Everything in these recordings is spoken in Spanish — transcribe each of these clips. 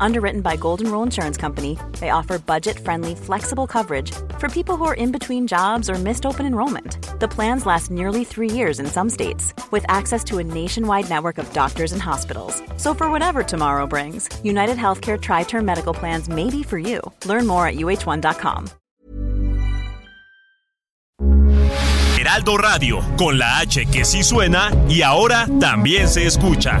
Underwritten by Golden Rule Insurance Company, they offer budget friendly, flexible coverage for people who are in between jobs or missed open enrollment. The plans last nearly three years in some states, with access to a nationwide network of doctors and hospitals. So, for whatever tomorrow brings, United Healthcare Tri Term Medical Plans may be for you. Learn more at uh1.com. Heraldo Radio, con la H que sí suena y ahora también se escucha.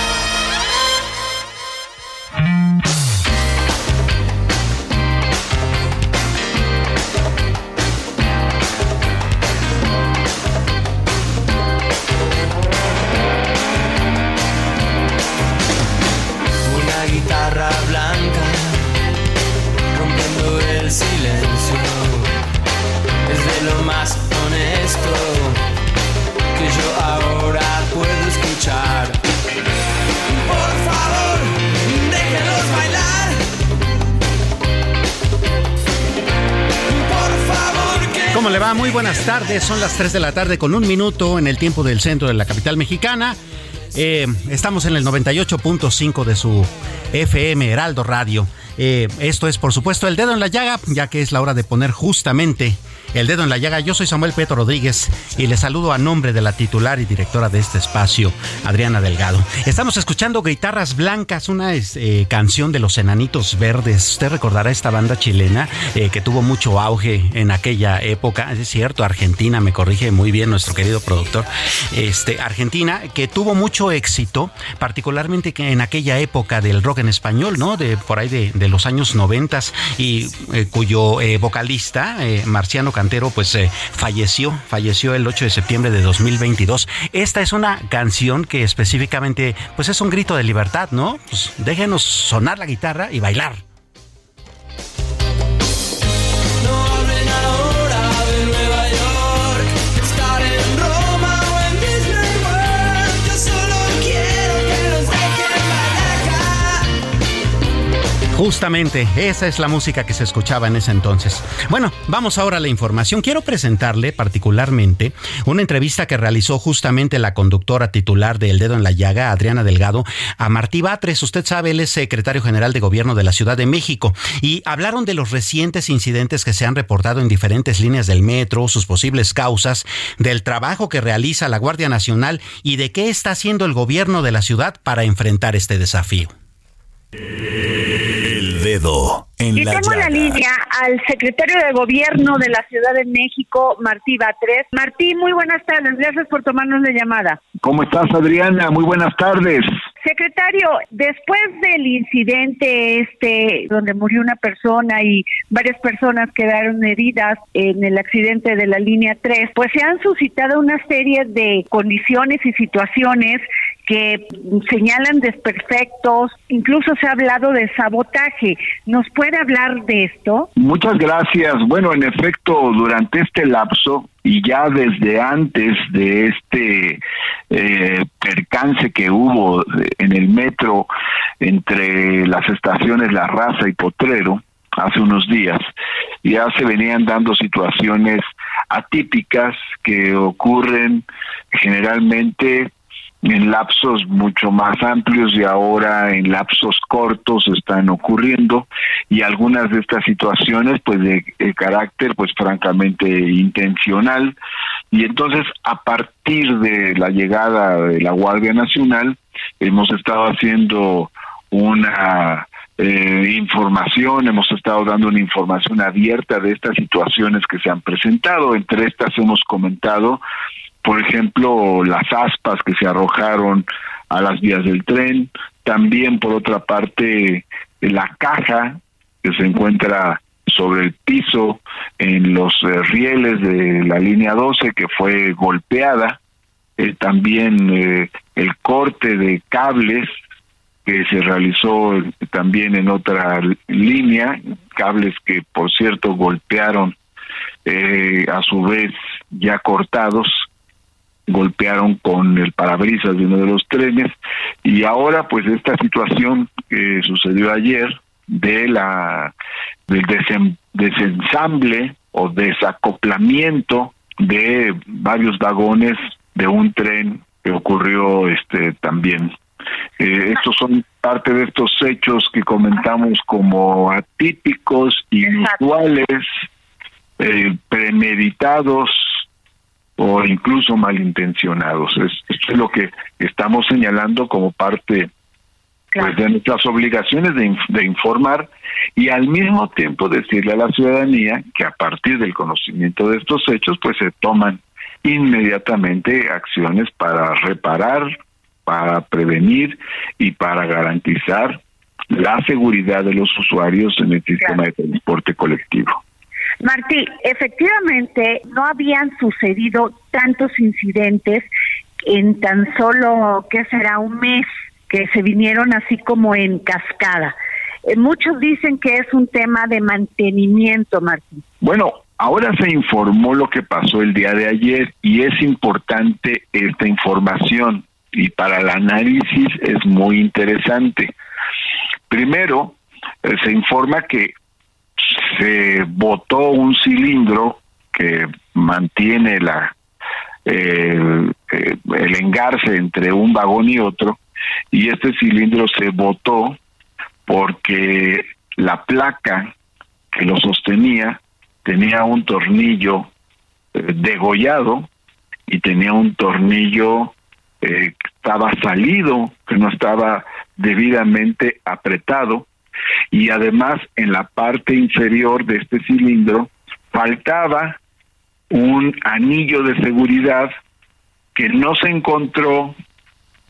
Muy buenas tardes. Son las 3 de la tarde con un minuto en el tiempo del centro de la capital mexicana. Eh, estamos en el 98.5 de su FM Heraldo Radio. Eh, esto es, por supuesto, el dedo en la llaga, ya que es la hora de poner justamente el Dedo en la Llaga. Yo soy Samuel Petro Rodríguez y le saludo a nombre de la titular y directora de este espacio, Adriana Delgado. Estamos escuchando Guitarras Blancas, una eh, canción de los Enanitos Verdes. Usted recordará esta banda chilena eh, que tuvo mucho auge en aquella época. Es cierto, Argentina, me corrige muy bien nuestro querido productor. Este, Argentina, que tuvo mucho éxito, particularmente en aquella época del rock en español, ¿no? De por ahí de, los años noventas y eh, cuyo vocalista, Marciano cantero pues eh, falleció, falleció el 8 de septiembre de 2022. Esta es una canción que específicamente pues es un grito de libertad, ¿no? Pues déjenos sonar la guitarra y bailar. Justamente, esa es la música que se escuchaba en ese entonces. Bueno, vamos ahora a la información. Quiero presentarle particularmente una entrevista que realizó justamente la conductora titular de El Dedo en la Llaga, Adriana Delgado, a Martí Batres. Usted sabe, él es secretario general de gobierno de la Ciudad de México. Y hablaron de los recientes incidentes que se han reportado en diferentes líneas del metro, sus posibles causas, del trabajo que realiza la Guardia Nacional y de qué está haciendo el gobierno de la ciudad para enfrentar este desafío. Dedo en y tengo la línea al secretario de Gobierno de la Ciudad de México, Martí Batres. Martí, muy buenas tardes. Gracias por tomarnos la llamada. ¿Cómo estás, Adriana? Muy buenas tardes. Secretario, después del incidente este donde murió una persona y varias personas quedaron heridas en el accidente de la línea 3, pues se han suscitado una serie de condiciones y situaciones que señalan desperfectos, incluso se ha hablado de sabotaje. ¿Nos puede hablar de esto? Muchas gracias. Bueno, en efecto, durante este lapso y ya desde antes de este eh, percance que hubo en el metro entre las estaciones La Raza y Potrero, hace unos días, ya se venían dando situaciones atípicas que ocurren generalmente en lapsos mucho más amplios y ahora en lapsos cortos están ocurriendo y algunas de estas situaciones pues de, carácter pues francamente intencional y entonces a partir de la llegada de la Guardia Nacional hemos estado haciendo una eh, información, hemos estado dando una información abierta de estas situaciones que se han presentado. Entre estas hemos comentado, por ejemplo, las aspas que se arrojaron a las vías del tren, también por otra parte la caja que se encuentra sobre el piso en los eh, rieles de la línea 12 que fue golpeada, eh, también eh, el corte de cables que se realizó también en otra línea, cables que por cierto golpearon a su vez ya cortados, golpearon con el parabrisas de uno de los trenes y ahora pues esta situación que sucedió ayer de la del desensamble o desacoplamiento de varios vagones de un tren que ocurrió este también. Eh, estos son parte de estos hechos que comentamos como atípicos, inusuales, eh, premeditados o incluso malintencionados. Es, esto es lo que estamos señalando como parte pues de nuestras obligaciones de, de, informar y al mismo tiempo decirle a la ciudadanía que a partir del conocimiento de estos hechos pues se toman inmediatamente acciones para reparar, para prevenir y para garantizar la seguridad de los usuarios en el sistema de transporte colectivo. Martí, efectivamente no habían sucedido tantos incidentes en tan solo, ¿qué será? Un mes que se vinieron así como en cascada. Eh, muchos dicen que es un tema de mantenimiento, Martín. Bueno, ahora se informó lo que pasó el día de ayer y es importante esta información y para el análisis es muy interesante. Primero, eh, se informa que se botó un cilindro que mantiene la eh, el engarce entre un vagón y otro y este cilindro se botó porque la placa que lo sostenía tenía un tornillo eh, degollado y tenía un tornillo eh, que estaba salido, que no estaba debidamente apretado y además en la parte inferior de este cilindro faltaba un anillo de seguridad que no se encontró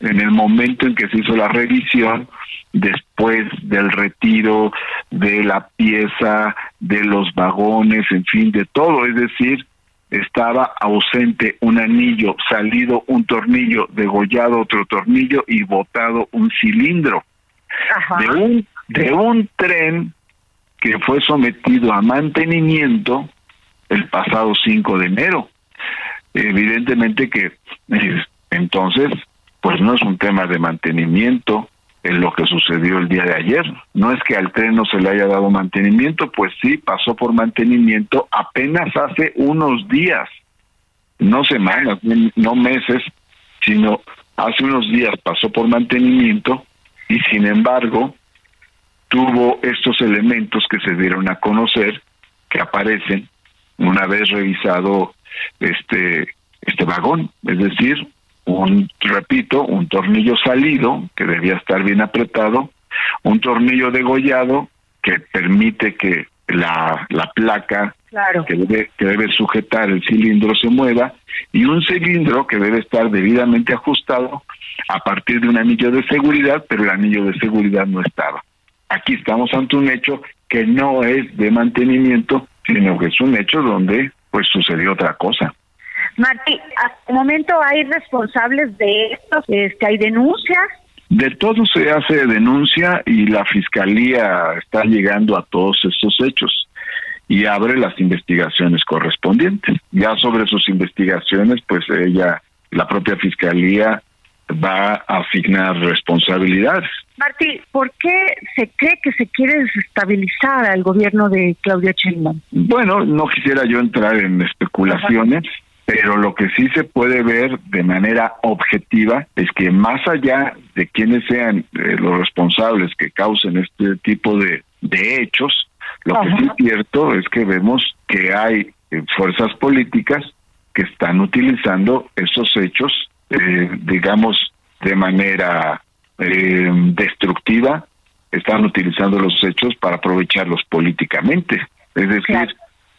en el momento en que se hizo la revisión, después del retiro de la pieza, de los vagones, en fin, de todo, es decir, estaba ausente un anillo, salido un tornillo, degollado otro tornillo y botado un cilindro. De un de un tren que fue sometido a mantenimiento el pasado 5 de enero. Evidentemente que eh, entonces pues no es un tema de mantenimiento en lo que sucedió el día de ayer. No es que al tren no se le haya dado mantenimiento, pues sí, pasó por mantenimiento apenas hace unos días, no semanas, no meses, sino hace unos días pasó por mantenimiento y sin embargo tuvo estos elementos que se dieron a conocer, que aparecen una vez revisado este este vagón, es decir, un, repito, un tornillo salido que debía estar bien apretado, un tornillo degollado que permite que la, la placa que, debe, que debe sujetar el cilindro se mueva y un cilindro que debe estar debidamente ajustado a partir de un anillo de seguridad, pero el anillo de seguridad no estaba. Aquí estamos ante un hecho que no es de mantenimiento, sino que es un hecho donde pues sucedió otra cosa. Martí, hasta el momento hay responsables de esto, este, hay denuncias. De todo se hace denuncia y la fiscalía está llegando a todos estos hechos y abre las investigaciones correspondientes. Ya sobre sus investigaciones, pues ella, la propia fiscalía va a asignar responsabilidades. Martí, ¿por qué se cree que se quiere desestabilizar al gobierno de Claudia Sheinbaum? Bueno, no quisiera yo entrar en especulaciones pero lo que sí se puede ver de manera objetiva es que más allá de quienes sean eh, los responsables que causen este tipo de, de hechos, lo que sí es cierto es que vemos que hay eh, fuerzas políticas que están utilizando esos hechos, eh, digamos, de manera destructiva están utilizando los hechos para aprovecharlos políticamente. Es decir,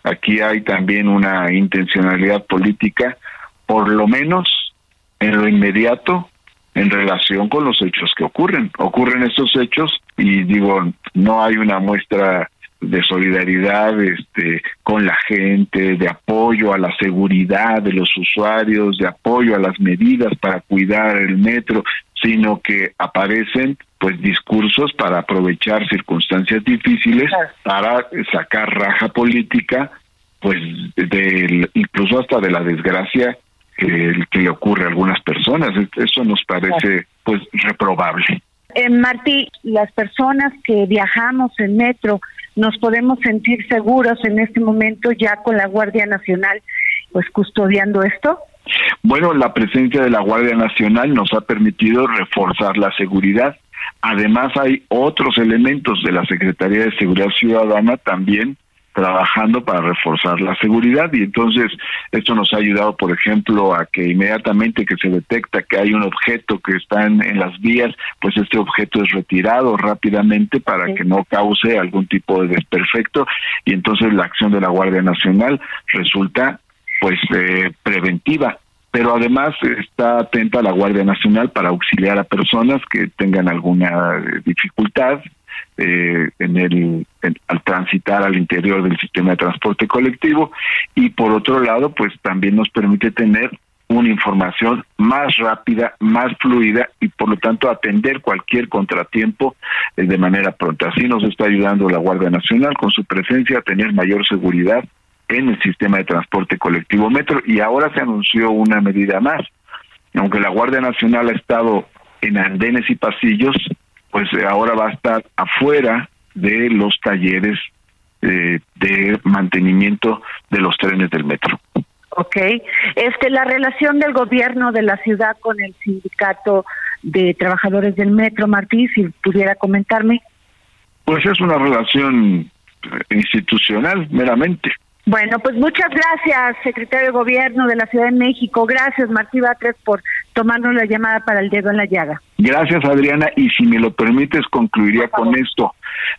aquí hay también una intencionalidad política, por lo menos en lo inmediato, en relación con los hechos que ocurren. Ocurren estos hechos y digo, no hay una muestra de solidaridad este con la gente, de apoyo a la seguridad de los usuarios, de apoyo a las medidas para cuidar el metro, sino que aparecen pues discursos para aprovechar circunstancias difíciles para sacar raja política pues del incluso hasta de la desgracia que, que le ocurre a algunas personas. Eso nos parece pues reprobable eh, Martí, las personas que viajamos en metro nos podemos sentir seguros en este momento ya con la Guardia Nacional pues custodiando esto. Bueno, la presencia de la Guardia Nacional nos ha permitido reforzar la seguridad. Además, hay otros elementos de la Secretaría de Seguridad Ciudadana también trabajando para reforzar la seguridad y entonces esto nos ha ayudado, por ejemplo, a que inmediatamente que se detecta que hay un objeto que está en, las vías, pues este objeto es retirado rápidamente para que no cause algún tipo de desperfecto y entonces la acción de la Guardia Nacional resulta pues eh, preventiva. Pero además está atenta la Guardia Nacional para auxiliar a personas que tengan alguna dificultad eh, en el al transitar al interior del sistema de transporte colectivo y por otro lado pues también nos permite tener una información más rápida, más fluida y por lo tanto atender cualquier contratiempo eh, de manera pronta. Así nos está ayudando la Guardia Nacional con su presencia a tener mayor seguridad en el sistema de transporte colectivo metro y ahora se anunció una medida más. Aunque la Guardia Nacional ha estado en andenes y pasillos, pues eh, ahora va a estar afuera de los talleres eh, de mantenimiento de los trenes del metro. Ok. Este, la relación del gobierno de la ciudad con el sindicato de trabajadores del metro, Martí, si pudiera comentarme. Pues es una relación institucional meramente. Bueno, pues muchas gracias, secretario de Gobierno de la Ciudad de México. Gracias, Martí Batres, por tomarnos la llamada para el dedo en la llaga. Gracias, Adriana. Y si me lo permites, concluiría con esto.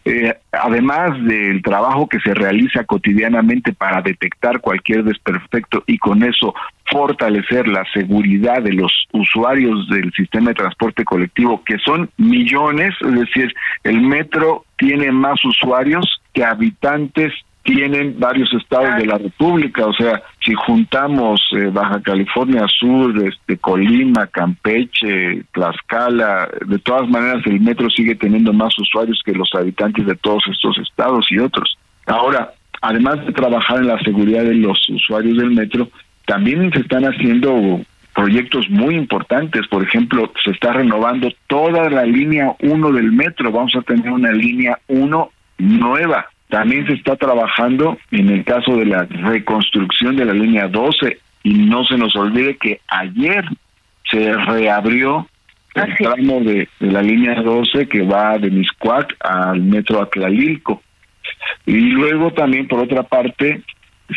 Eh, además del trabajo que se realiza cotidianamente para detectar cualquier desperfecto y con eso fortalecer la seguridad de los usuarios del sistema de transporte colectivo, que son millones, es decir, el metro tiene más usuarios que habitantes tienen varios estados de la República, o sea, si juntamos eh, Baja California Sur, este Colima, Campeche, Tlaxcala, de todas maneras el metro sigue teniendo más usuarios que los habitantes de todos estos estados y otros. Ahora, además de trabajar en la seguridad de los usuarios del metro, también se están haciendo proyectos muy importantes, por ejemplo, se está renovando toda la línea 1 del metro, vamos a tener una línea 1 nueva también se está trabajando en el caso de la reconstrucción de la línea 12 y no se nos olvide que ayer se reabrió el tramo de, la línea 12 que va de Miscuac al metro Atlalilco. Y luego también por otra parte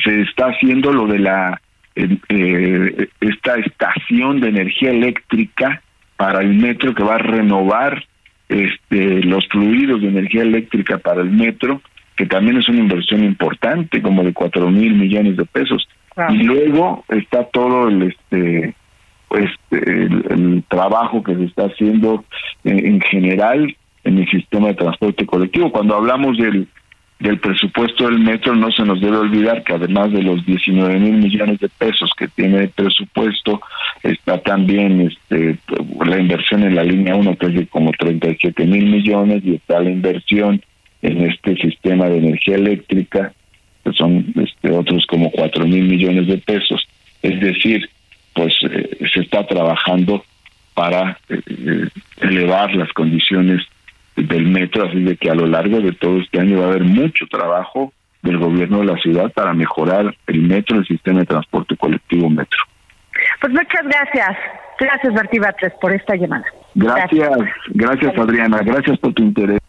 se está haciendo lo de la eh, esta estación de energía eléctrica para el metro que va a renovar este los fluidos de energía eléctrica para el metro que también es una inversión importante, como de cuatro mil millones de pesos. Y luego está todo el este pues el, trabajo que se está haciendo en, general en el sistema de transporte colectivo. Cuando hablamos del del presupuesto del metro no se nos debe olvidar que además de los 19 mil millones de pesos que tiene el presupuesto está también este la inversión en la línea 1 que es de como 37 mil millones y está la inversión en este sistema de energía eléctrica, que son este, otros como cuatro mil millones de pesos. Es decir, pues eh, se está trabajando para eh, eh, elevar las condiciones del metro, así de que a lo largo de todo este año va a haber mucho trabajo del gobierno de la ciudad para mejorar el metro, el sistema de transporte colectivo metro. Pues muchas gracias. Gracias, Martí Batres, por esta llamada. gracias, gracias Adriana. Gracias por tu interés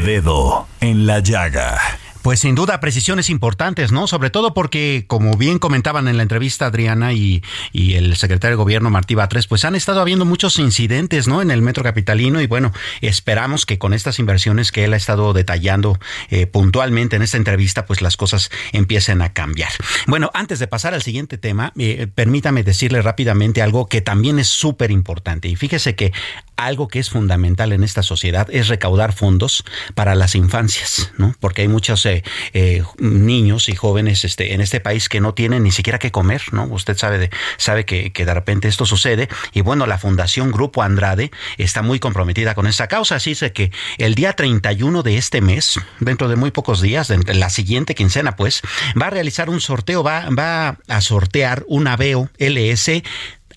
dedo en la llaga. Pues sin duda, precisiones importantes, ¿no? Sobre todo porque, como bien comentaban en la entrevista Adriana y, el secretario de Gobierno Martí Batres, pues han estado habiendo muchos incidentes, ¿no? En el metro capitalino y bueno, esperamos que con estas inversiones que él ha estado detallando eh, puntualmente en esta entrevista, pues las cosas empiecen a cambiar. Bueno, antes de pasar al siguiente tema, eh, permítame decirle rápidamente algo que también es súper importante. Y fíjese que algo que es fundamental en esta sociedad es recaudar fondos para las infancias, ¿no? Porque hay muchos eh, eh, niños y jóvenes este, en este país que no tienen ni siquiera que comer, ¿no? Usted sabe, de, sabe que, que de repente esto sucede y bueno, la Fundación Grupo Andrade está muy comprometida con esta causa, así es que el día 31 de este mes, dentro de muy pocos días, de la siguiente quincena, pues, va a realizar un sorteo, va, va a sortear un Aveo LS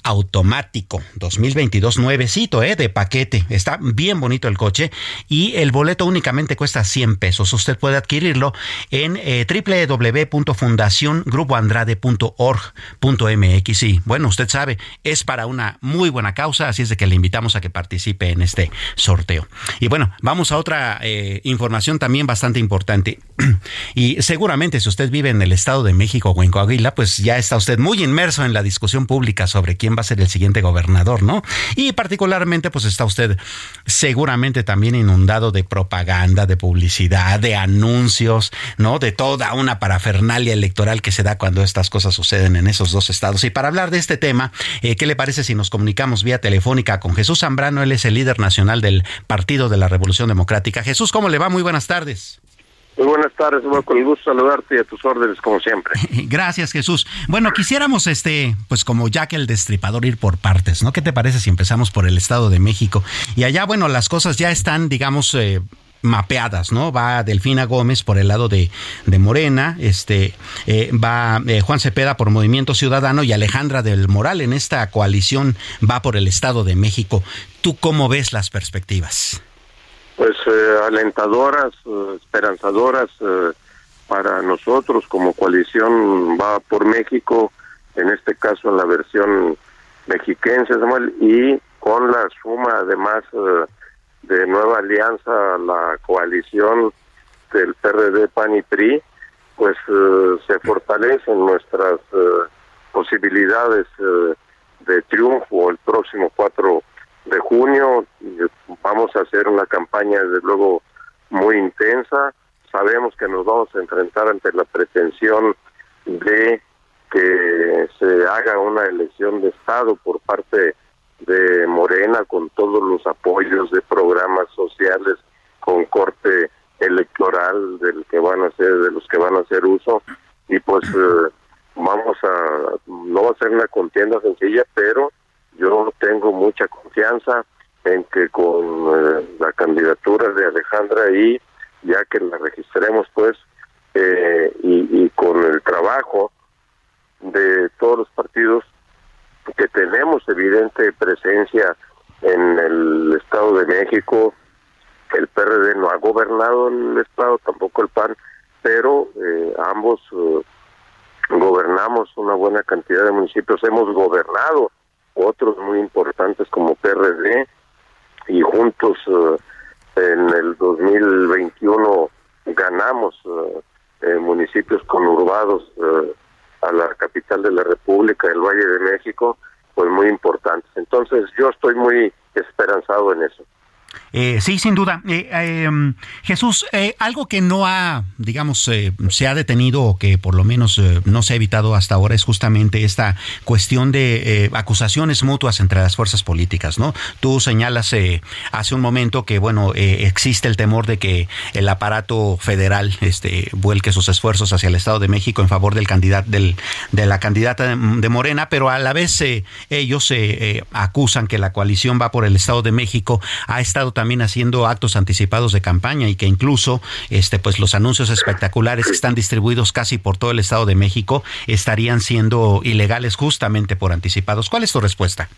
automático 2022 nuevecito, ¿eh? De paquete. Está bien bonito el coche y el boleto únicamente cuesta 100 pesos. Usted puede adquirirlo en eh, www.fundacingrupoandrade.org.mx. Y bueno, usted sabe, es para una muy buena causa, así es de que le invitamos a que participe en este sorteo. Y bueno, vamos a otra eh, información también bastante importante. y seguramente si usted vive en el Estado de México o en Coahuila, pues ya está usted muy inmerso en la discusión pública sobre quién va a ser el siguiente gobernador, ¿no? Y particularmente, pues está usted seguramente también inundado de propaganda, de publicidad, de anuncios, ¿no? De toda una parafernalia electoral que se da cuando estas cosas suceden en esos dos estados. Y para hablar de este tema, eh, ¿qué le parece si nos comunicamos vía telefónica con Jesús Zambrano? Él es el líder nacional del Partido de la Revolución Democrática. Jesús, ¿cómo le va? Muy buenas tardes. Muy buenas tardes, con el gusto saludarte y a tus órdenes como siempre. Gracias, Jesús. Bueno, quisiéramos este, pues como que el destripador ir por partes, ¿no? ¿Qué te parece si empezamos por el Estado de México? Y allá, bueno, las cosas ya están, digamos, eh, mapeadas, ¿no? Va Delfina Gómez por el lado de, Morena, este eh, va eh, Juan Cepeda por Movimiento Ciudadano y Alejandra del Moral en esta coalición va por el Estado de México. ¿Tú cómo ves las perspectivas? Pues eh, alentadoras, eh, esperanzadoras eh, para nosotros como coalición va por México, en este caso en la versión mexiquense, Samuel, y con la suma además de nueva alianza, la coalición del PRD, PAN y PRI, pues se fortalecen nuestras posibilidades de triunfo el próximo 4 de junio. Vamos a hacer una campaña, desde luego, muy intensa. Sabemos que nos vamos a enfrentar ante la pretensión de que se haga una elección de Estado por parte de Morena con todos los apoyos de programas sociales con corte electoral del que van a ser de los que van a hacer uso y pues eh, vamos a no va a ser una contienda sencilla pero yo tengo mucha confianza en que con eh, la candidatura de Alejandra y ya que la registremos pues eh, y, con el trabajo de todos los partidos que tenemos evidente presencia en el Estado de México, el PRD no ha gobernado el Estado, tampoco el PAN, pero eh, ambos gobernamos una buena cantidad de municipios, hemos gobernado otros muy importantes como PRD y juntos eh, en el 2021 ganamos eh, municipios conurbados eh, a la capital de la República, el Valle de México, pues muy importantes. Entonces yo estoy muy esperanzado en eso. Eh, sí, sin duda. Eh, em, Jesús, eh, algo que no ha, digamos, se ha detenido o que por lo menos no se ha evitado hasta ahora es justamente esta cuestión de acusaciones mutuas entre las fuerzas políticas, ¿no? Tú señalas hace un momento que, bueno, existe el temor de que el aparato federal este, vuelque sus esfuerzos hacia el Estado de México en favor del candidato, del, de la candidata de, Morena, pero a la vez ellos acusan que la coalición va por el Estado de México, ha estado también también haciendo actos anticipados de campaña y que incluso este pues los anuncios espectaculares que están distribuidos casi por todo el Estado de México estarían siendo ilegales justamente por anticipados. ¿Cuál es tu respuesta?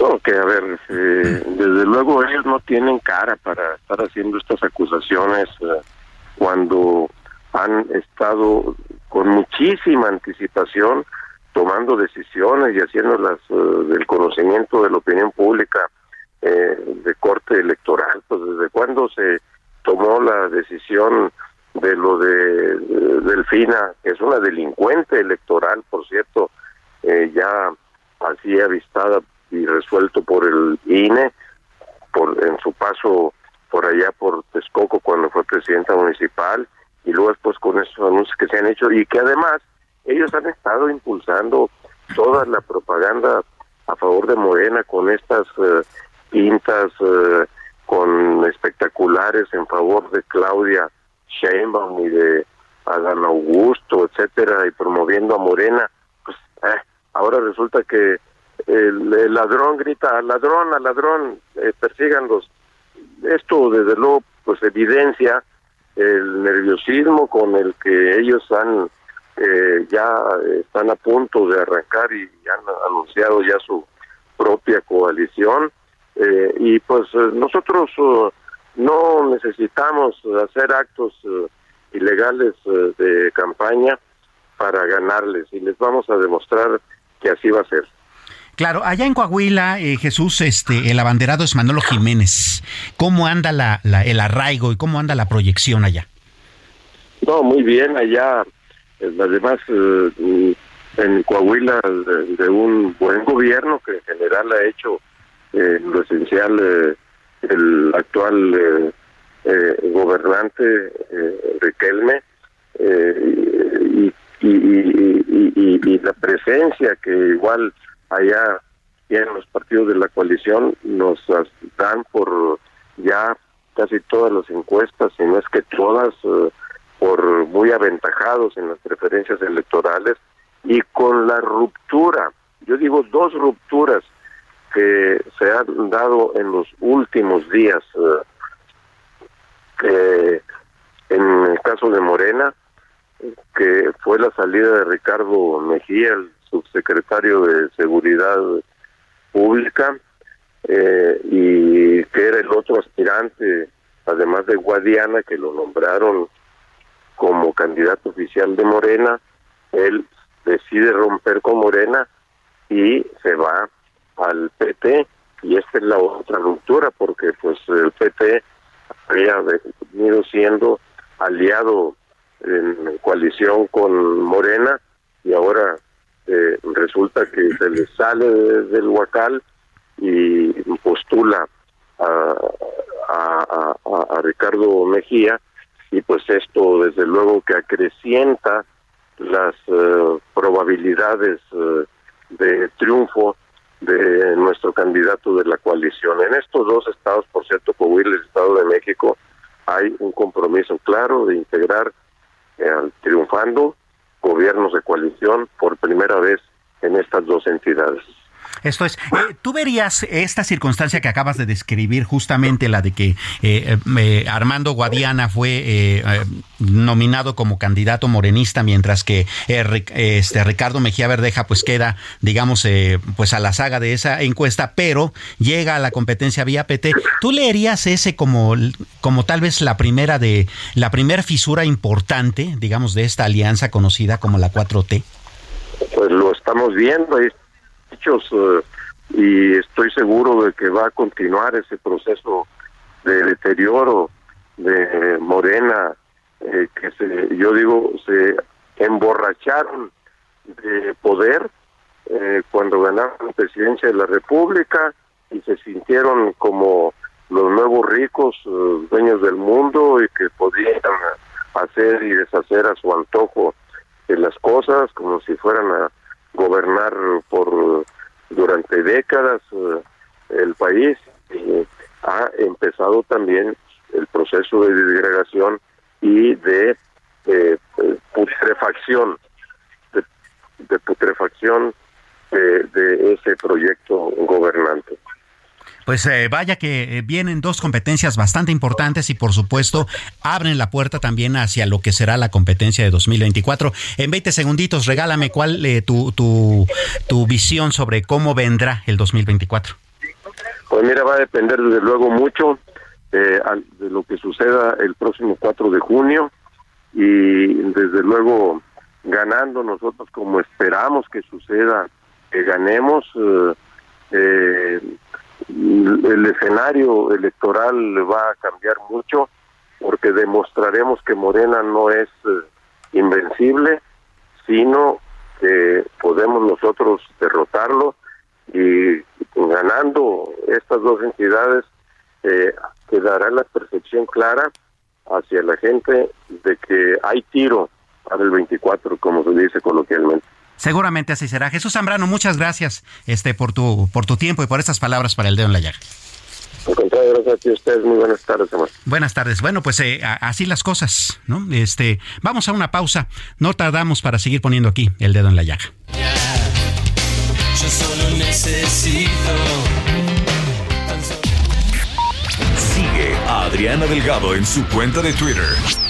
Ok, a ver, eh, desde luego ellos no tienen cara para estar haciendo estas acusaciones eh, cuando han estado con muchísima anticipación tomando decisiones y haciéndolas uh, del conocimiento de la opinión pública eh, de corte electoral, pues desde cuándo se tomó la decisión de lo de, Delfina, que es una delincuente electoral, por cierto, eh, ya así avistada y resuelto por el INE, por en su paso por allá por Texcoco cuando fue presidenta municipal, y luego después con esos anuncios que se han hecho y que además ellos han estado impulsando toda la propaganda a favor de Morena con estas eh, pintas, eh, con espectaculares en favor de Claudia Sheinbaum y de Adán Augusto, etcétera, y promoviendo a Morena, pues eh, ahora resulta que el, ladrón grita al ladrón, al ladrón, eh, persíganlos. Esto desde luego pues evidencia el nerviosismo con el que ellos han eh, ya están a punto de arrancar y han anunciado ya su propia coalición eh, y pues nosotros no necesitamos hacer actos eh, ilegales eh, de campaña para ganarles y les vamos a demostrar que así va a ser. Claro, allá en Coahuila, eh, Jesús, este, el abanderado es Manolo Jiménez. ¿Cómo anda la, el arraigo y cómo anda la proyección allá? No, muy bien, allá, además, en Coahuila, de, un buen gobierno que en general ha hecho lo esencial el actual eh, eh, gobernante eh, Riquelme y, y, la presencia que igual allá en los partidos de la coalición nos dan por ya casi todas las encuestas, y no es que todas, por muy aventajados en las preferencias electorales y con la ruptura, yo digo dos rupturas que se han dado en los últimos días, eh, en el caso de Morena, que fue la salida de Ricardo Mejía, el subsecretario de Seguridad Pública, eh, y que era el otro aspirante, además de Guadiana, que lo nombraron como candidato oficial de Morena, él decide romper con Morena y se va al PT y esta es la otra ruptura porque pues el PT había venido siendo aliado en coalición con Morena y ahora eh, resulta que se le sale del Huacal y postula a, a, Ricardo Mejía y pues esto desde luego que acrecienta las eh, probabilidades eh, de triunfo de nuestro candidato de la coalición. En estos dos estados, por cierto, Coahuila y el Estado de México, hay un compromiso claro de integrar eh, triunfando gobiernos de coalición por primera vez en estas dos entidades. Esto es, eh, ¿tú verías esta circunstancia que acabas de describir, justamente la de que eh, eh, Armando Guadiana fue nominado como candidato morenista, mientras que este Ricardo Mejía Verdeja pues queda, digamos, pues a la saga de esa encuesta, pero llega a la competencia vía PT. ¿Tú leerías ese como, como tal vez la primera de la primera fisura importante, digamos, de esta alianza conocida como la 4T? Pues lo estamos viendo, eh, y estoy seguro de que va a continuar ese proceso de deterioro de Morena, eh, que se, yo digo, se emborracharon de poder eh, cuando ganaron la presidencia de la República y se sintieron como los nuevos ricos, dueños del mundo y que podían hacer y deshacer a su antojo de las cosas como si fueran a gobernar por durante décadas eh, el país ha empezado también el proceso de disgregación y de eh, putrefacción de, putrefacción de ese proyecto gobernante. Pues eh, vaya que eh, vienen dos competencias bastante importantes y por supuesto abren la puerta también hacia lo que será la competencia de 2024. En 20 segunditos, regálame cuál eh, tu, tu, tu visión sobre cómo vendrá el 2024. Pues mira, va a depender desde luego mucho de lo que suceda el próximo 4 de junio y desde luego ganando nosotros como esperamos que suceda, que ganemos. Eh, el escenario electoral va a cambiar mucho porque demostraremos que Morena no es eh, invencible, sino que podemos nosotros derrotarlo y ganando estas dos entidades eh, quedará la percepción clara hacia la gente de que hay tiro para el 24, como se dice coloquialmente. Seguramente así será. Jesús Zambrano, muchas gracias este por tu por tu tiempo y por estas palabras para el dedo en la llaga. Al contrario, gracias a ti ustedes. Muy buenas tardes, amor. Buenas tardes. Bueno, pues eh, así las cosas, ¿no? Este, vamos a una pausa. No tardamos para seguir poniendo aquí el dedo en la llaga. Yo solo necesito. Sigue a Adriana Delgado en su cuenta de Twitter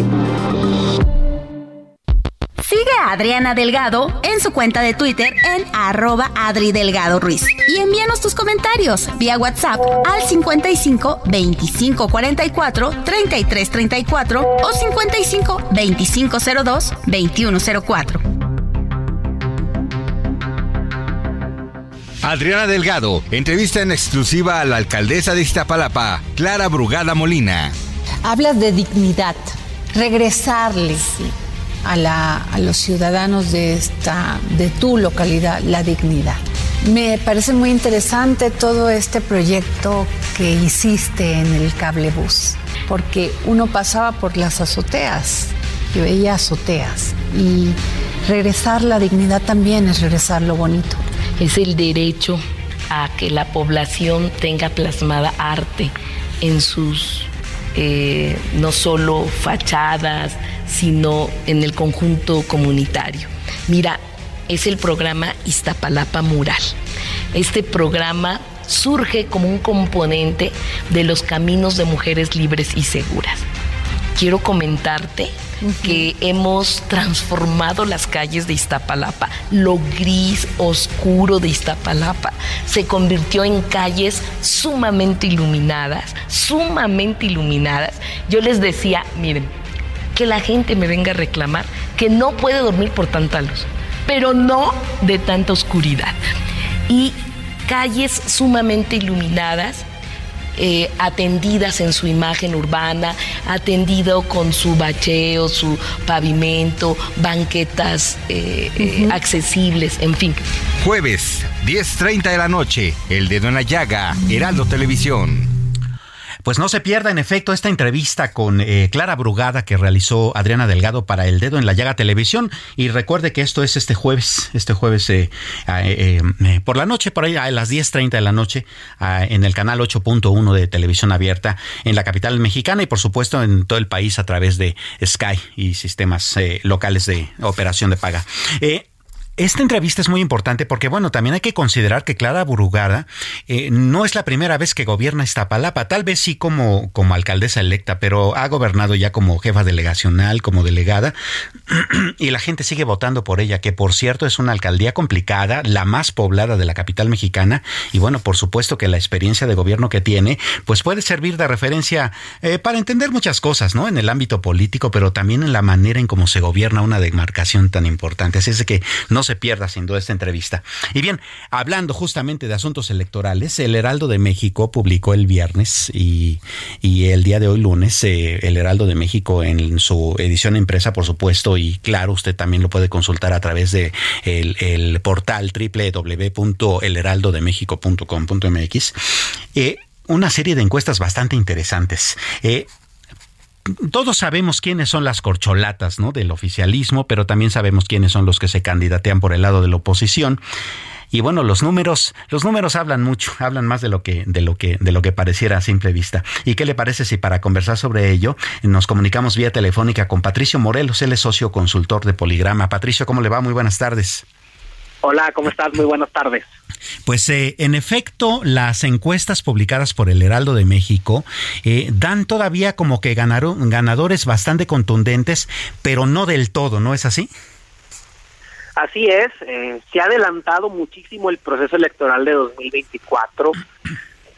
Sigue a Adriana Delgado en su cuenta de Twitter en arroba Adri Delgado Ruiz. Y envíanos tus comentarios vía WhatsApp al 55 25 44 33 34 o 55 25 02 21 04. Adriana Delgado, entrevista en exclusiva a la alcaldesa de Iztapalapa, Clara Brugada Molina. Hablas de dignidad, regresarles a, los ciudadanos de, esta, de tu localidad la dignidad. Me parece muy interesante todo este proyecto que hiciste en el cable bus, porque uno pasaba por las azoteas y veía azoteas y regresar la dignidad también es regresar lo bonito. Es el derecho a que la población tenga plasmada arte en sus eh, no solo fachadas, sino en el conjunto comunitario. Mira, es el programa Iztapalapa Mural. Este programa surge como un componente de los caminos de mujeres libres y seguras. Quiero comentarte que hemos transformado las calles de Iztapalapa. Lo gris, oscuro de Iztapalapa se convirtió en calles sumamente iluminadas, sumamente iluminadas. Yo les decía, miren, que la gente me venga a reclamar que no puede dormir por tanta luz, pero no de tanta oscuridad. Y calles sumamente iluminadas, eh, atendidas en su imagen urbana, atendido con su bacheo, su pavimento, banquetas eh, eh, accesibles, en fin. Jueves, 10.30 de la noche, El Dedo en la Llaga, Heraldo Televisión. Pues no se pierda en efecto esta entrevista con eh, Clara Brugada que realizó Adriana Delgado para El Dedo en la Llaga Televisión. Y recuerde que esto es este jueves, este jueves eh, eh, por la noche, por ahí a las 10.30 de la noche, en el canal 8.1 de televisión abierta en la capital mexicana y por supuesto en todo el país a través de Sky y sistemas locales de operación de paga. Esta entrevista es muy importante porque, bueno, también hay que considerar que Clara Burugada eh, no es la primera vez que gobierna Iztapalapa, tal vez sí como, como alcaldesa electa, pero ha gobernado ya como jefa delegacional, como delegada, y la gente sigue votando por ella, que por cierto es una alcaldía complicada, la más poblada de la capital mexicana, y bueno, por supuesto que la experiencia de gobierno que tiene, pues puede servir de referencia eh, para entender muchas cosas, ¿no? En el ámbito político, pero también en la manera en cómo se gobierna una demarcación tan importante. Así es que no se se pierda sin duda esta entrevista. Y bien, hablando justamente de asuntos electorales, el Heraldo de México publicó el viernes y, el día de hoy lunes, eh, el Heraldo de México en su edición impresa, por supuesto, y claro, usted también lo puede consultar a través de el, portal www.elheraldodemexico.com.mx. Eh, una serie de encuestas bastante interesantes. Eh, todos sabemos quiénes son las corcholatas, ¿no? Del oficialismo, pero también sabemos quiénes son los que se candidatean por el lado de la oposición. Y bueno, los números, los números hablan mucho, hablan más de lo que, de lo que, de lo que pareciera a simple vista. ¿Y qué le parece si para conversar sobre ello nos comunicamos vía telefónica con Patricio Morelos, él es socio consultor de Poligrama. Patricio, ¿cómo le va? Muy buenas tardes. Hola, ¿cómo estás? Muy buenas tardes. Pues eh, en efecto, las encuestas publicadas por el Heraldo de México eh, dan todavía como que ganaron, ganadores bastante contundentes, pero no del todo, ¿no es así? Así es, eh, se ha adelantado muchísimo el proceso electoral de 2024.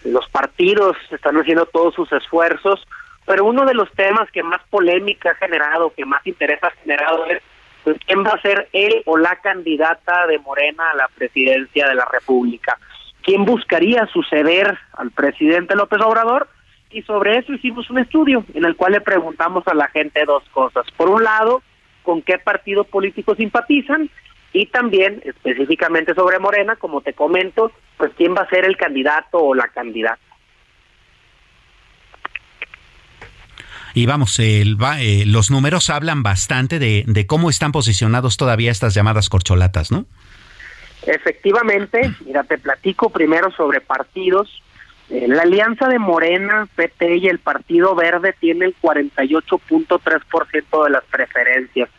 Los partidos están haciendo todos sus esfuerzos, pero uno de los temas que más polémica ha generado, que más interés ha generado es pues, quién va a ser él o la candidata de Morena a la presidencia de la República. ¿Quién buscaría suceder al presidente López Obrador? Y sobre eso hicimos un estudio en el cual le preguntamos a la gente dos cosas. Por un lado, con qué partido político simpatizan y también específicamente sobre Morena, como te comento, pues quién va a ser el candidato o la candidata. Y vamos, el, eh, los números hablan bastante de, cómo están posicionados todavía estas llamadas corcholatas, ¿no? Efectivamente, mira, te platico primero sobre partidos. Eh, la alianza de Morena, PT y el Partido Verde tiene el 48.3% de las preferencias,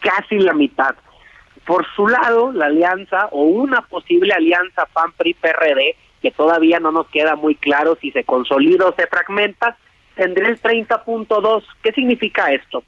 casi la mitad. Por su lado, la alianza o una posible alianza PAN-PRI-PRD, que todavía no nos queda muy claro si se consolida o se fragmenta, tendría el 30.2. ¿Qué significa esto?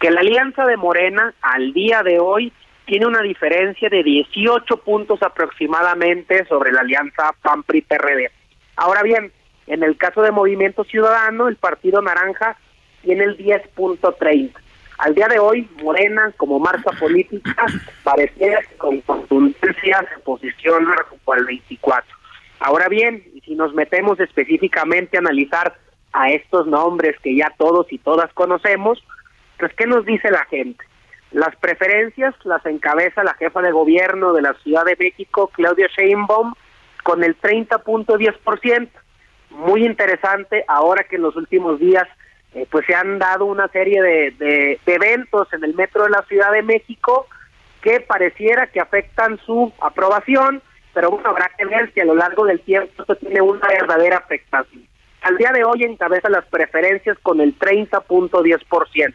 Que la alianza de Morena al día de hoy tiene una diferencia de 18 puntos aproximadamente sobre la alianza PAN-PRI-PRD. Ahora bien, en el caso de Movimiento Ciudadano, el Partido Naranja tiene el 10.30. Al día de hoy, Morena, como marca política, pareciera que con contundencia se posiciona el 24. Ahora bien, si nos metemos específicamente a analizar a estos nombres que ya todos y todas conocemos, pues ¿qué nos dice la gente? Las preferencias las encabeza la jefa de gobierno de la Ciudad de México, Claudia Sheinbaum, con el 30.10%. Muy interesante ahora que en los últimos días eh, pues se han dado una serie de, de, eventos en el metro de la Ciudad de México que pareciera que afectan su aprobación, pero bueno, habrá que ver si a lo largo del tiempo esto tiene una verdadera afectación. Al día de hoy encabeza las preferencias con el 30.10%.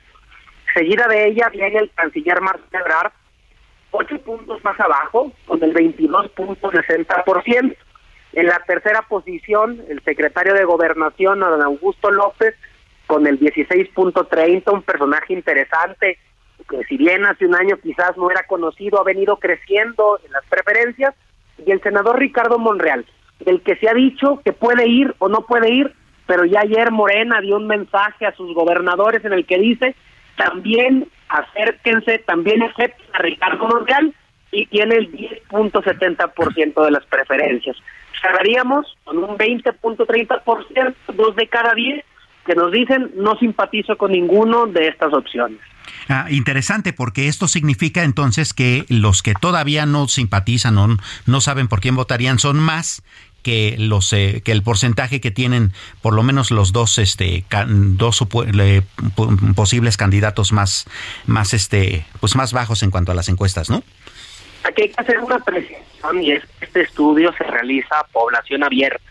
Seguida de ella viene el canciller Marcelo Ebrard, ocho puntos más abajo, con el 22.60%. En la tercera posición, el secretario de Gobernación, don Augusto López, con el 16.30, un personaje interesante, que si bien hace un año quizás no era conocido, ha venido creciendo en las preferencias, y el senador Ricardo Monreal, del que se ha dicho que puede ir o no puede ir, pero ya ayer Morena dio un mensaje a sus gobernadores en el que dice, también acérquense, también acepten a Ricardo Monreal y tiene el 10.70% de las preferencias. Cerraríamos con un 20.30%, dos de cada diez, que nos dicen no simpatizo con ninguno de estas opciones. Ah, interesante, porque esto significa entonces que los que todavía no simpatizan o no saben por quién votarían son más que los eh, que el porcentaje que tienen por lo menos los dos este dos posibles candidatos más más este pues más bajos en cuanto a las encuestas, ¿no? Aquí hay que hacer una precisión y es que este estudio se realiza a población abierta.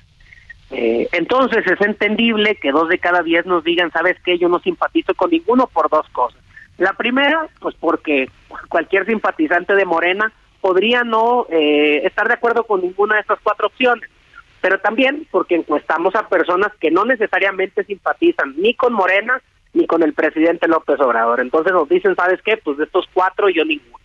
Eh, entonces es entendible que dos de cada diez nos digan, ¿sabes qué? Yo no simpatizo con ninguno por dos cosas. La primera, pues porque cualquier simpatizante de Morena podría no eh, estar de acuerdo con ninguna de estas cuatro opciones. Pero también porque encuestamos a personas que no necesariamente simpatizan ni con Morena ni con el presidente López Obrador. Entonces nos dicen, ¿sabes qué? Pues de estos cuatro yo ninguno.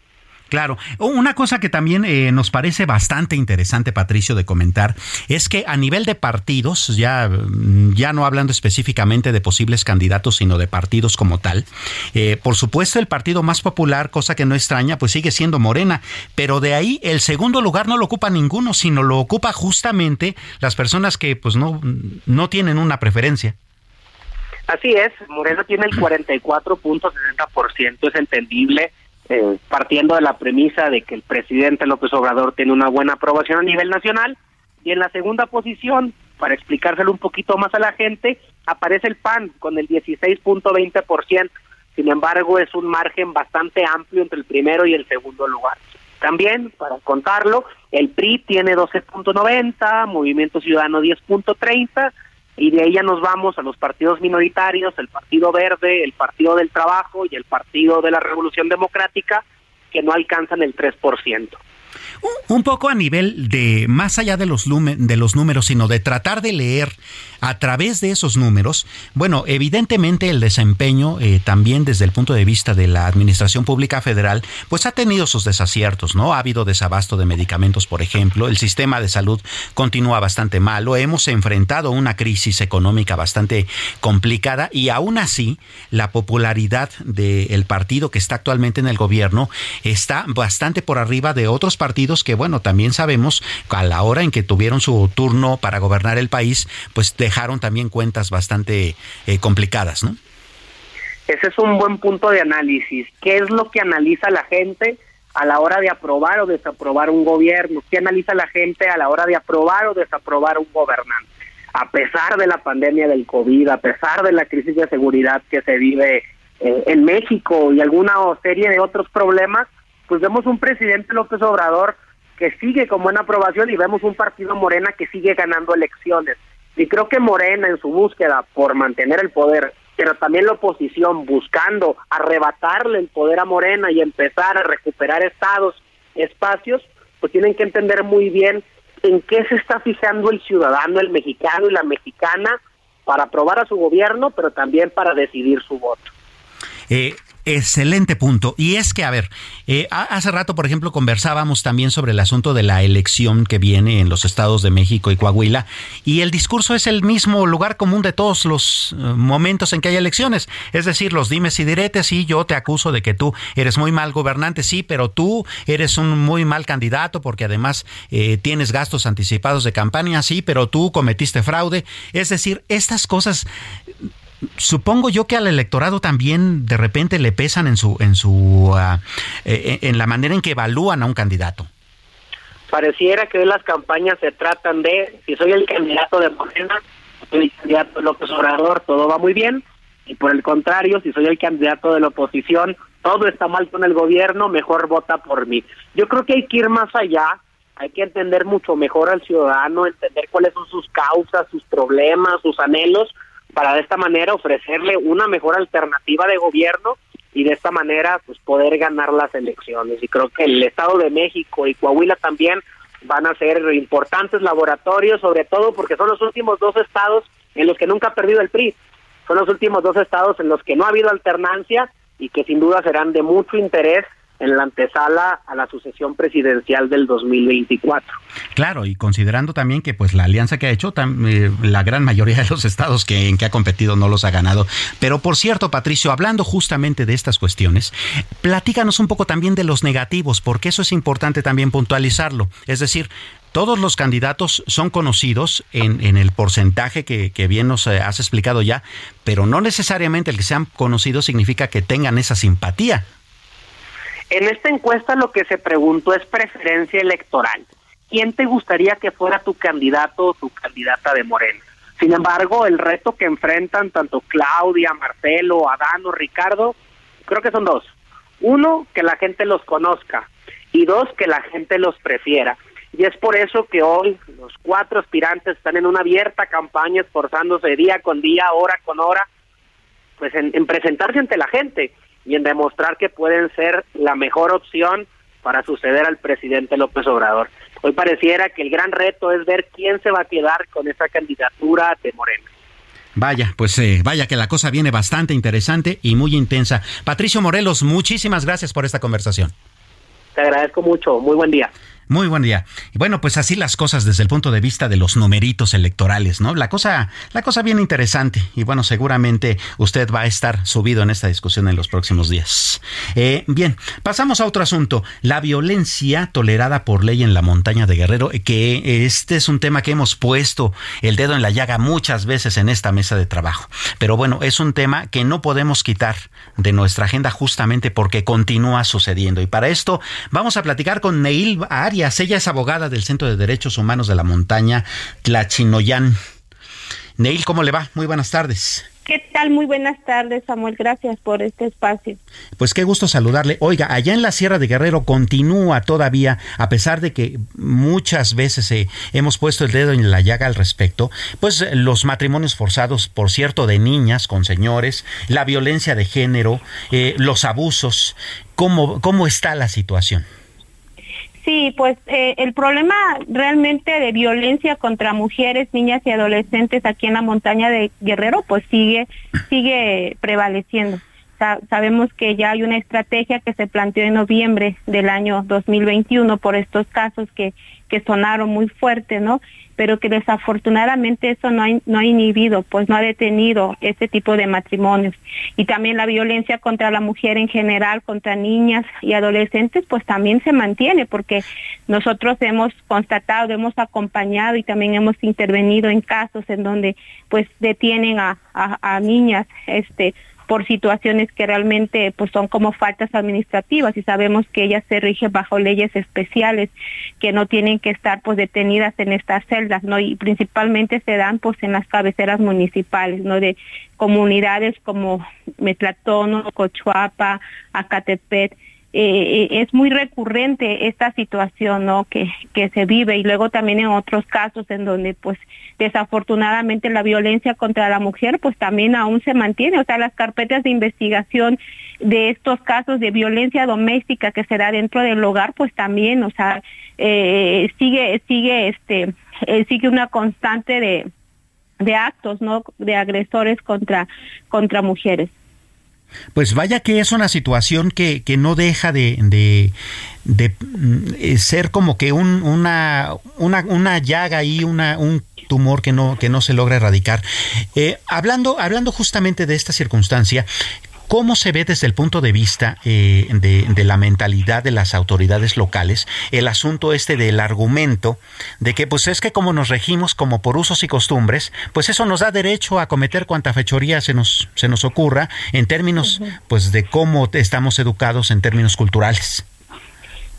Claro. Una cosa que también eh, nos parece bastante interesante, Patricio, de comentar, es que a nivel de partidos, ya, mm, ya no hablando específicamente de posibles candidatos, sino de partidos como tal, eh, por supuesto el partido más popular, cosa que no extraña, pues sigue siendo Morena, pero de ahí el segundo lugar no lo ocupa ninguno, sino lo ocupa justamente las personas que pues no, no tienen una preferencia. Así es, Morena tiene el 44.60%, es entendible eh, partiendo de la premisa de que el presidente López Obrador tiene una buena aprobación a nivel nacional. Y en la segunda posición, para explicárselo un poquito más a la gente, aparece el PAN con el 16.20%. Sin embargo, es un margen bastante amplio entre el primero y el segundo lugar. También, para contarlo, el PRI tiene 12.90, Movimiento Ciudadano 10.30, y de ahí ya nos vamos a los partidos minoritarios, el Partido Verde, el Partido del Trabajo y el Partido de la Revolución Democrática, que no alcanzan el 3%. Un poco a nivel de, más allá de los, de los números, sino de tratar de leer a través de esos números, bueno, evidentemente el desempeño eh, también desde el punto de vista de la Administración Pública Federal, pues ha tenido sus desaciertos, ¿no? Ha habido desabasto de medicamentos, por ejemplo, el sistema de salud continúa bastante malo, hemos enfrentado una crisis económica bastante complicada y aún así la popularidad del partido que está actualmente en el gobierno está bastante por arriba de otros partidos que, bueno, también sabemos a la hora en que tuvieron su turno para gobernar el país, pues dejaron también cuentas bastante eh, complicadas, ¿no? Ese es un buen punto de análisis. ¿Qué es lo que analiza la gente a la hora de aprobar o desaprobar un gobierno? ¿Qué analiza la gente a la hora de aprobar o desaprobar un gobernante? A pesar de la pandemia del COVID, a pesar de la crisis de seguridad que se vive eh, en México y alguna serie de otros problemas, pues vemos un presidente López Obrador que sigue con buena aprobación y vemos un partido Morena que sigue ganando elecciones. Y creo que Morena en su búsqueda por mantener el poder, pero también la oposición buscando arrebatarle el poder a Morena y empezar a recuperar estados, espacios, pues tienen que entender muy bien en qué se está fijando el ciudadano, el mexicano y la mexicana para aprobar a su gobierno, pero también para decidir su voto. Eh, Excelente punto. Y es que, a ver, eh, hace rato, por ejemplo, conversábamos también sobre el asunto de la elección que viene en los estados de México y Coahuila, y el discurso es el mismo lugar común de todos los eh, momentos en que hay elecciones. Es decir, los dimes y diretes, sí, yo te acuso de que tú eres muy mal gobernante, sí, pero tú eres un muy mal candidato porque además eh, tienes gastos anticipados de campaña, sí, pero tú cometiste fraude. Es decir, estas cosas supongo yo que al electorado también de repente le pesan en su en su eh, en la manera en que evalúan a un candidato. Pareciera que las campañas se tratan de si soy el candidato de Morena, soy el candidato de López Obrador, todo va muy bien, y por el contrario, si soy el candidato de la oposición, todo está mal con el gobierno, mejor vota por mí. Yo creo que hay que ir más allá, hay que entender mucho mejor al ciudadano, entender cuáles son sus causas, sus problemas, sus anhelos, para de esta manera ofrecerle una mejor alternativa de gobierno y de esta manera pues poder ganar las elecciones. Y creo que el Estado de México y Coahuila también van a ser importantes laboratorios, sobre todo porque son los últimos dos estados en los que nunca ha perdido el PRI. Son los últimos dos estados en los que no ha habido alternancia y que sin duda serán de mucho interés en la antesala a la sucesión presidencial del 2024. Claro, y considerando también que pues la alianza que ha hecho, eh, la gran mayoría de los estados que en que ha competido no los ha ganado. Pero por cierto, Patricio, hablando justamente de estas cuestiones, platícanos un poco también de los negativos, porque eso es importante también puntualizarlo. Es decir, todos los candidatos son conocidos en, en el porcentaje que, que, bien nos eh, has explicado ya, pero no necesariamente el que sean conocidos significa que tengan esa simpatía. En esta encuesta lo que se preguntó es preferencia electoral. ¿Quién te gustaría que fuera tu candidato o tu candidata de Morena? Sin embargo, el reto que enfrentan tanto Claudia, Marcelo, Adán o Ricardo, creo que son dos. Uno, que la gente los conozca y dos, que la gente los prefiera. Y es por eso que hoy los cuatro aspirantes están en una abierta campaña esforzándose día con día, hora con hora, pues en, en presentarse ante la gente y en demostrar que pueden ser la mejor opción para suceder al presidente López Obrador. Hoy pareciera que el gran reto es ver quién se va a quedar con esa candidatura de Morena. Vaya, pues eh, vaya que la cosa viene bastante interesante y muy intensa. Patricio Morelos, muchísimas gracias por esta conversación. Te agradezco mucho. Muy buen día. Muy buen día. Y bueno, pues así las cosas desde el punto de vista de los numeritos electorales, ¿no? La cosa, la cosa bien interesante. Y bueno, seguramente usted va a estar subido en esta discusión en los próximos días. Eh, bien, pasamos a otro asunto. La violencia tolerada por ley en la montaña de Guerrero, que este es un tema que hemos puesto el dedo en la llaga muchas veces en esta mesa de trabajo. Pero bueno, es un tema que no podemos quitar de nuestra agenda justamente porque continúa sucediendo. Y para esto vamos a platicar con Neil Ella es abogada del Centro de Derechos Humanos de la Montaña Tlachinoyán. Neil, ¿cómo le va? Muy buenas tardes. ¿Qué tal? Muy buenas tardes, Samuel. Gracias por este espacio. Pues qué gusto saludarle. Oiga, allá en la Sierra de Guerrero continúa todavía, a pesar de que muchas veces eh, hemos puesto el dedo en la llaga al respecto, pues los matrimonios forzados, por cierto, de niñas con señores, la violencia de género, eh, los abusos. ¿Cómo, ¿Cómo está la situación? Sí, pues eh, el problema realmente de violencia contra mujeres, niñas y adolescentes aquí en la montaña de Guerrero, pues sigue sigue prevaleciendo. Sabemos que ya hay una estrategia que se planteó en noviembre del año 2021 por estos casos que que sonaron muy fuertes, ¿no? Pero que desafortunadamente eso no ha, no ha inhibido, pues no ha detenido ese tipo de matrimonios. Y también la violencia contra la mujer en general, contra niñas y adolescentes, pues también se mantiene, porque nosotros hemos constatado, hemos acompañado y también hemos intervenido en casos en donde pues detienen a, a, a niñas, este, por situaciones que realmente pues son como faltas administrativas y sabemos que ellas se rigen bajo leyes especiales que no tienen que estar pues detenidas en estas celdas, ¿no? Y principalmente se dan pues en las cabeceras municipales, ¿no? De comunidades como Metlatón, Cochuapa, Acatepet, eh, eh, es muy recurrente esta situación ¿no? que, que se vive y luego también en otros casos en donde pues desafortunadamente la violencia contra la mujer pues también aún se mantiene, o sea, las carpetas de investigación de estos casos de violencia doméstica que se da dentro del hogar pues también, o sea, eh, sigue sigue este sigue una constante de de actos, ¿no? de agresores contra contra mujeres. Pues vaya que es una situación que, que no deja de, de, mm, ser como que un, una, una, una llaga ahí, una, un tumor que no, que no se logra erradicar. Eh, hablando, hablando justamente de esta circunstancia, ¿Cómo se ve desde el punto de vista eh, de, la mentalidad de las autoridades locales el asunto este del argumento de que pues es que como nos regimos como por usos y costumbres, pues eso nos da derecho a cometer cuanta fechoría se nos, se nos ocurra en términos pues de cómo estamos educados en términos culturales?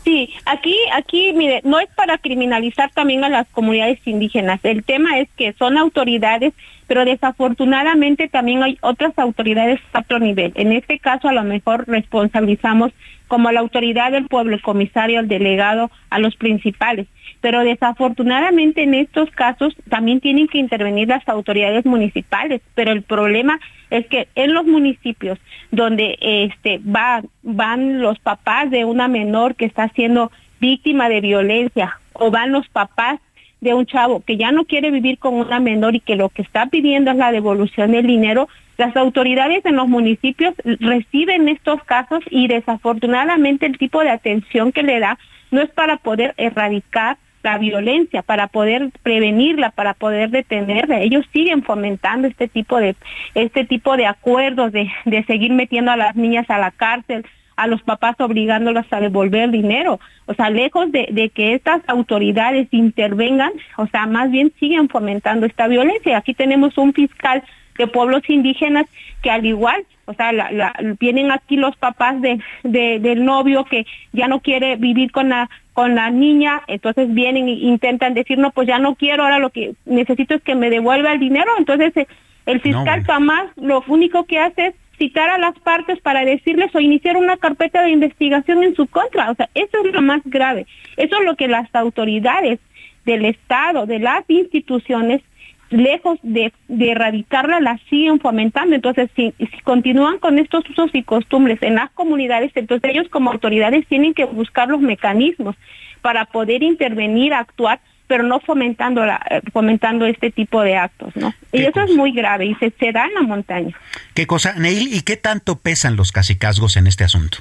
Sí, aquí, aquí, mire, no es para criminalizar también a las comunidades indígenas. El tema es que son autoridades, pero desafortunadamente también hay otras autoridades a otro nivel. En este caso, a lo mejor responsabilizamos como la autoridad del pueblo, el comisario, el delegado, a los principales pero desafortunadamente en estos casos también tienen que intervenir las autoridades municipales, pero el problema es que en los municipios donde este van van los papás de una menor que está siendo víctima de violencia o van los papás de un chavo que ya no quiere vivir con una menor y que lo que está pidiendo es la devolución del dinero, las autoridades en los municipios reciben estos casos y desafortunadamente el tipo de atención que le da no es para poder erradicar la violencia, para poder prevenirla, para poder detenerla. Ellos siguen fomentando este tipo de, este tipo de acuerdos de, de seguir metiendo a las niñas a la cárcel, a los papás obligándolos a devolver dinero. O sea, lejos de, de, que estas autoridades intervengan, o sea, más bien siguen fomentando esta violencia. Aquí tenemos un fiscal de pueblos indígenas que al igual, o sea, la, vienen aquí los papás de, de, del novio que ya no quiere vivir con la con la niña, entonces vienen e intentan decir, no, pues ya no quiero, ahora lo que necesito es que me devuelva el dinero, entonces eh, el fiscal jamás lo único que hace es citar a las partes para decirles o iniciar una carpeta de investigación en su contra, o sea, eso es lo más grave, eso es lo que las autoridades del Estado, de las instituciones, lejos de, erradicarla, la siguen fomentando. Entonces, si, si continúan con estos usos y costumbres en las comunidades, entonces ellos como autoridades tienen que buscar los mecanismos para poder intervenir, actuar pero no fomentando la, eh, fomentando este tipo de actos, ¿no? Y eso es muy grave y se, se da en la montaña. ¿Qué cosa, Neil? ¿Y qué tanto pesan los casicazgos en este asunto?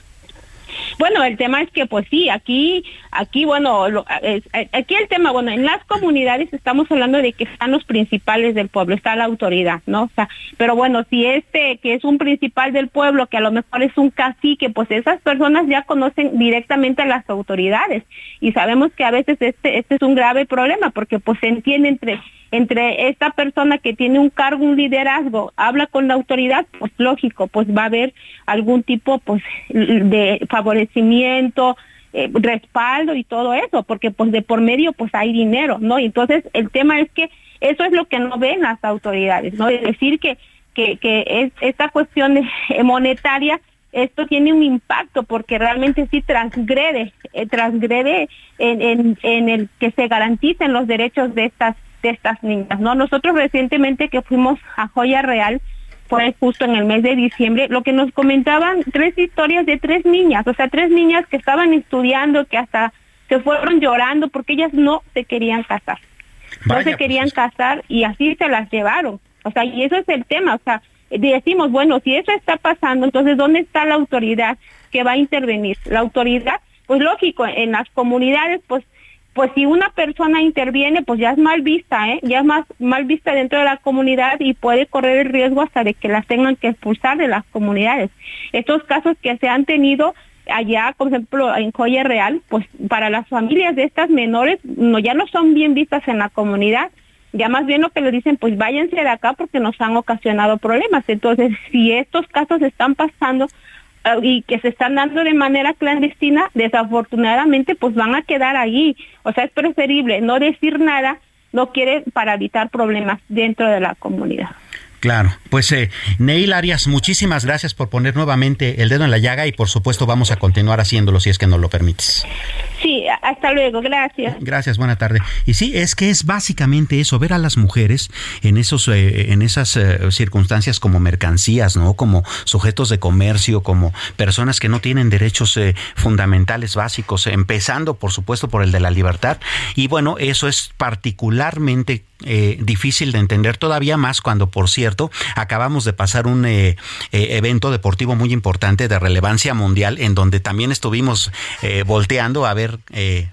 Bueno, el tema es que pues sí, aquí, aquí bueno, aquí el tema, bueno, en las comunidades estamos hablando de que están los principales del pueblo, está la autoridad, ¿no? O sea, pero bueno, si este que es un principal del pueblo, que a lo mejor es un cacique, pues esas personas ya conocen directamente a las autoridades y sabemos que a veces este, este es un grave problema porque pues se entiende entre entre esta persona que tiene un cargo, un liderazgo, habla con la autoridad, pues lógico, pues va a haber algún tipo pues de favorecimiento, eh, respaldo y todo eso, porque pues de por medio pues hay dinero, ¿no? Entonces el tema es que eso es lo que no ven las autoridades, ¿no? Es decir que que, que es esta cuestión monetaria esto tiene un impacto porque realmente sí transgrede, eh, transgrede en, en, en, el que se garanticen los derechos de estas de estas niñas, ¿no? Nosotros recientemente que fuimos a Joya Real, fue justo en el mes de diciembre, lo que nos comentaban tres historias de tres niñas, o sea, tres niñas que estaban estudiando, que hasta se fueron llorando porque ellas no se querían casar. no se querían pues. casar y así se las llevaron. O sea, y eso es el tema, o sea, decimos, bueno, si eso está pasando, entonces ¿dónde está la autoridad que va a intervenir? La autoridad, pues lógico, en las comunidades, pues pues si una persona interviene, pues ya es mal vista, ¿eh? ya es más mal vista dentro de la comunidad y puede correr el riesgo hasta de que las tengan que expulsar de las comunidades. Estos casos que se han tenido allá, por ejemplo, en Joya Real, pues para las familias de estas menores no ya no son bien vistas en la comunidad, ya más bien lo que le dicen, pues váyanse de acá porque nos han ocasionado problemas. Entonces, si estos casos están pasando, y que se están dando de manera clandestina, desafortunadamente pues van a quedar ahí. O sea, es preferible no decir nada, no quiere para evitar problemas dentro de la comunidad. Claro, pues eh, Neil Arias, muchísimas gracias por poner nuevamente el dedo en la llaga y por supuesto vamos a continuar haciéndolo si es que nos lo permites. Sí, hasta luego, gracias. Gracias, buena tarde. Y sí, es que es básicamente eso, ver a las mujeres en esos, eh, en esas eh, circunstancias como mercancías, ¿no? Como sujetos de comercio, como personas que no tienen derechos fundamentales básicos, empezando por supuesto por el de la libertad. Y bueno, eso es particularmente difícil de entender todavía más cuando, por cierto, acabamos de pasar un eh, eh, evento deportivo muy importante de relevancia mundial en donde también estuvimos eh, volteando a ver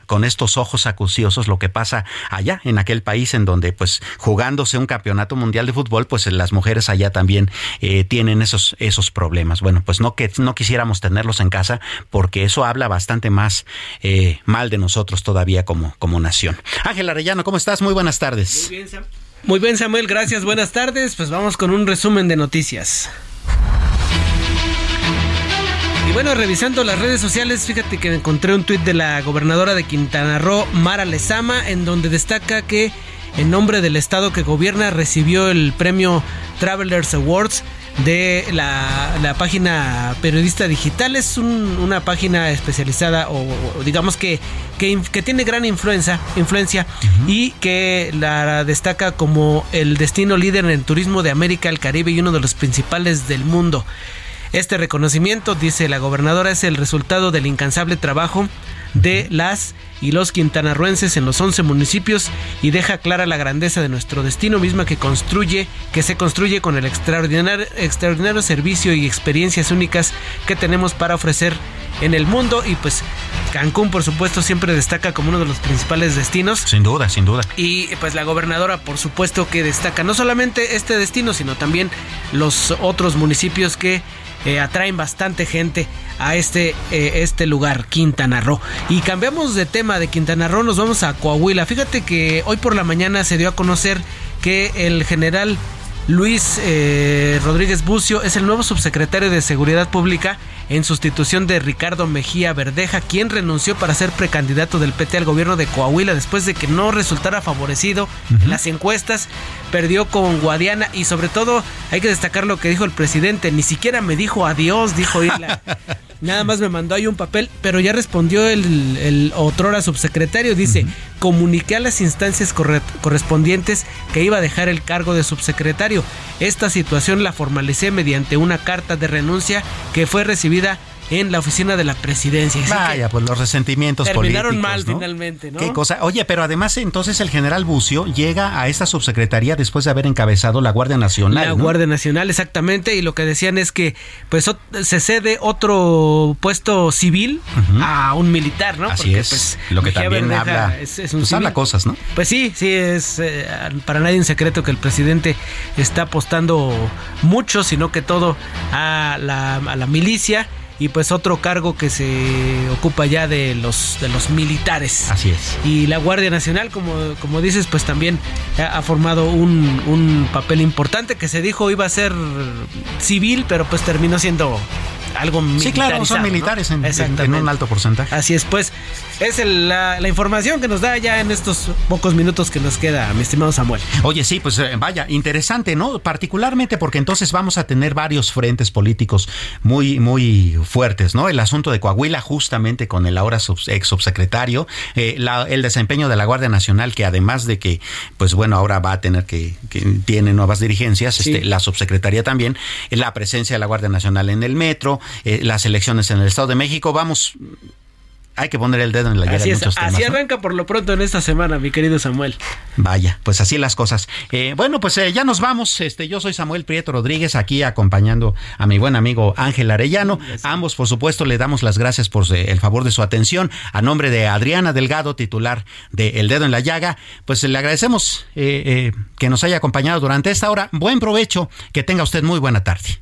con estos ojos acuciosos lo que pasa allá en aquel país en donde pues jugándose un campeonato mundial de fútbol pues las mujeres allá también tienen esos esos problemas. Bueno, pues no que no quisiéramos tenerlos en casa porque eso habla bastante más mal de nosotros todavía como como nación. Ángel Arellano, ¿cómo estás? Muy buenas tardes. Muy bien, Sam. Muy bien, Samuel, gracias. Buenas tardes. Pues vamos con un resumen de noticias. Y bueno, revisando las redes sociales, fíjate que encontré un tuit de la gobernadora de Quintana Roo, Mara Lezama, en donde destaca que en nombre del estado que gobierna recibió el premio Travelers Awards de la, página Periodista Digital. Es una página especializada o, digamos que, que, tiene gran influencia, influencia y que la destaca como el destino líder en el turismo de América, el Caribe y uno de los principales del mundo. Este reconocimiento, dice la gobernadora, es el resultado del incansable trabajo de las y los quintanarruenses en los 11 municipios y deja clara la grandeza de nuestro destino misma que construye, que se construye con el extraordinario, extraordinario servicio y experiencias únicas que tenemos para ofrecer en el mundo y pues Cancún por supuesto siempre destaca como uno de los principales destinos. Sin duda, sin duda. Y pues la gobernadora por supuesto que destaca no solamente este destino sino también los otros municipios que eh, atraen bastante gente a este, eh, este lugar, Quintana Roo. Y cambiamos de tema de Quintana Roo, nos vamos a Coahuila. Fíjate que hoy por la mañana se dio a conocer que el general Luis eh, Rodríguez Bucio es el nuevo subsecretario de Seguridad Pública en sustitución de Ricardo Mejía Verdeja, quien renunció para ser precandidato del PT al gobierno de Coahuila después de que no resultara favorecido en las encuestas, perdió con Guadiana y sobre todo hay que destacar lo que dijo el presidente, ni siquiera me dijo adiós, dijo Isla. Nada más me mandó ahí un papel, pero ya respondió el, el otrora subsecretario, dice, comuniqué a las instancias correspondientes que iba a dejar el cargo de subsecretario. Esta situación la formalicé mediante una carta de renuncia que fue recibida en la oficina de la presidencia. Vaya, pues los resentimientos terminaron mal finalmente, ¿no? Qué cosa. Oye, pero además entonces el general Bucio llega a esta subsecretaría después de haber encabezado la Guardia Nacional. La Guardia Nacional, exactamente, y lo que decían es que pues se cede otro puesto civil a un militar, ¿no? Así es. Pues, lo que también habla, es, un pues habla cosas, ¿no? Pues sí, sí, es eh, para nadie un secreto que el presidente está apostando mucho, sino que todo a la, a la milicia y pues otro cargo que se ocupa ya de los de los militares. Así es. Y la Guardia Nacional, como, como dices, pues también ha, formado un, un papel importante que se dijo iba a ser civil, pero pues terminó siendo algo Sí, claro, son militares en, en, un alto porcentaje. Así es, pues es la, información que nos da ya en estos pocos minutos que nos queda, mi estimado Samuel. Oye, sí, pues eh, vaya, interesante, ¿no? Particularmente porque entonces vamos a tener varios frentes políticos muy, muy fuertes, ¿no? El asunto de Coahuila, justamente con el ahora ex subsecretario, eh, el desempeño de la Guardia Nacional, que además de que, pues bueno, ahora va a tener que, que tiene nuevas dirigencias, este, la subsecretaría también, la presencia de la Guardia Nacional en el metro, eh, las elecciones en el Estado de México. Vamos, hay que poner el dedo en la llaga. Así, así arranca por lo pronto en esta semana, mi querido Samuel. Vaya, pues así las cosas. Eh, bueno, pues eh, ya nos vamos. Este, yo soy Samuel Prieto Rodríguez, aquí acompañando a mi buen amigo Ángel Arellano. Ambos, por supuesto, le damos las gracias por el favor de su atención. A nombre de Adriana Delgado, titular de El Dedo en la Llaga, pues le agradecemos que nos haya acompañado durante esta hora. Buen provecho, que tenga usted muy buena tarde.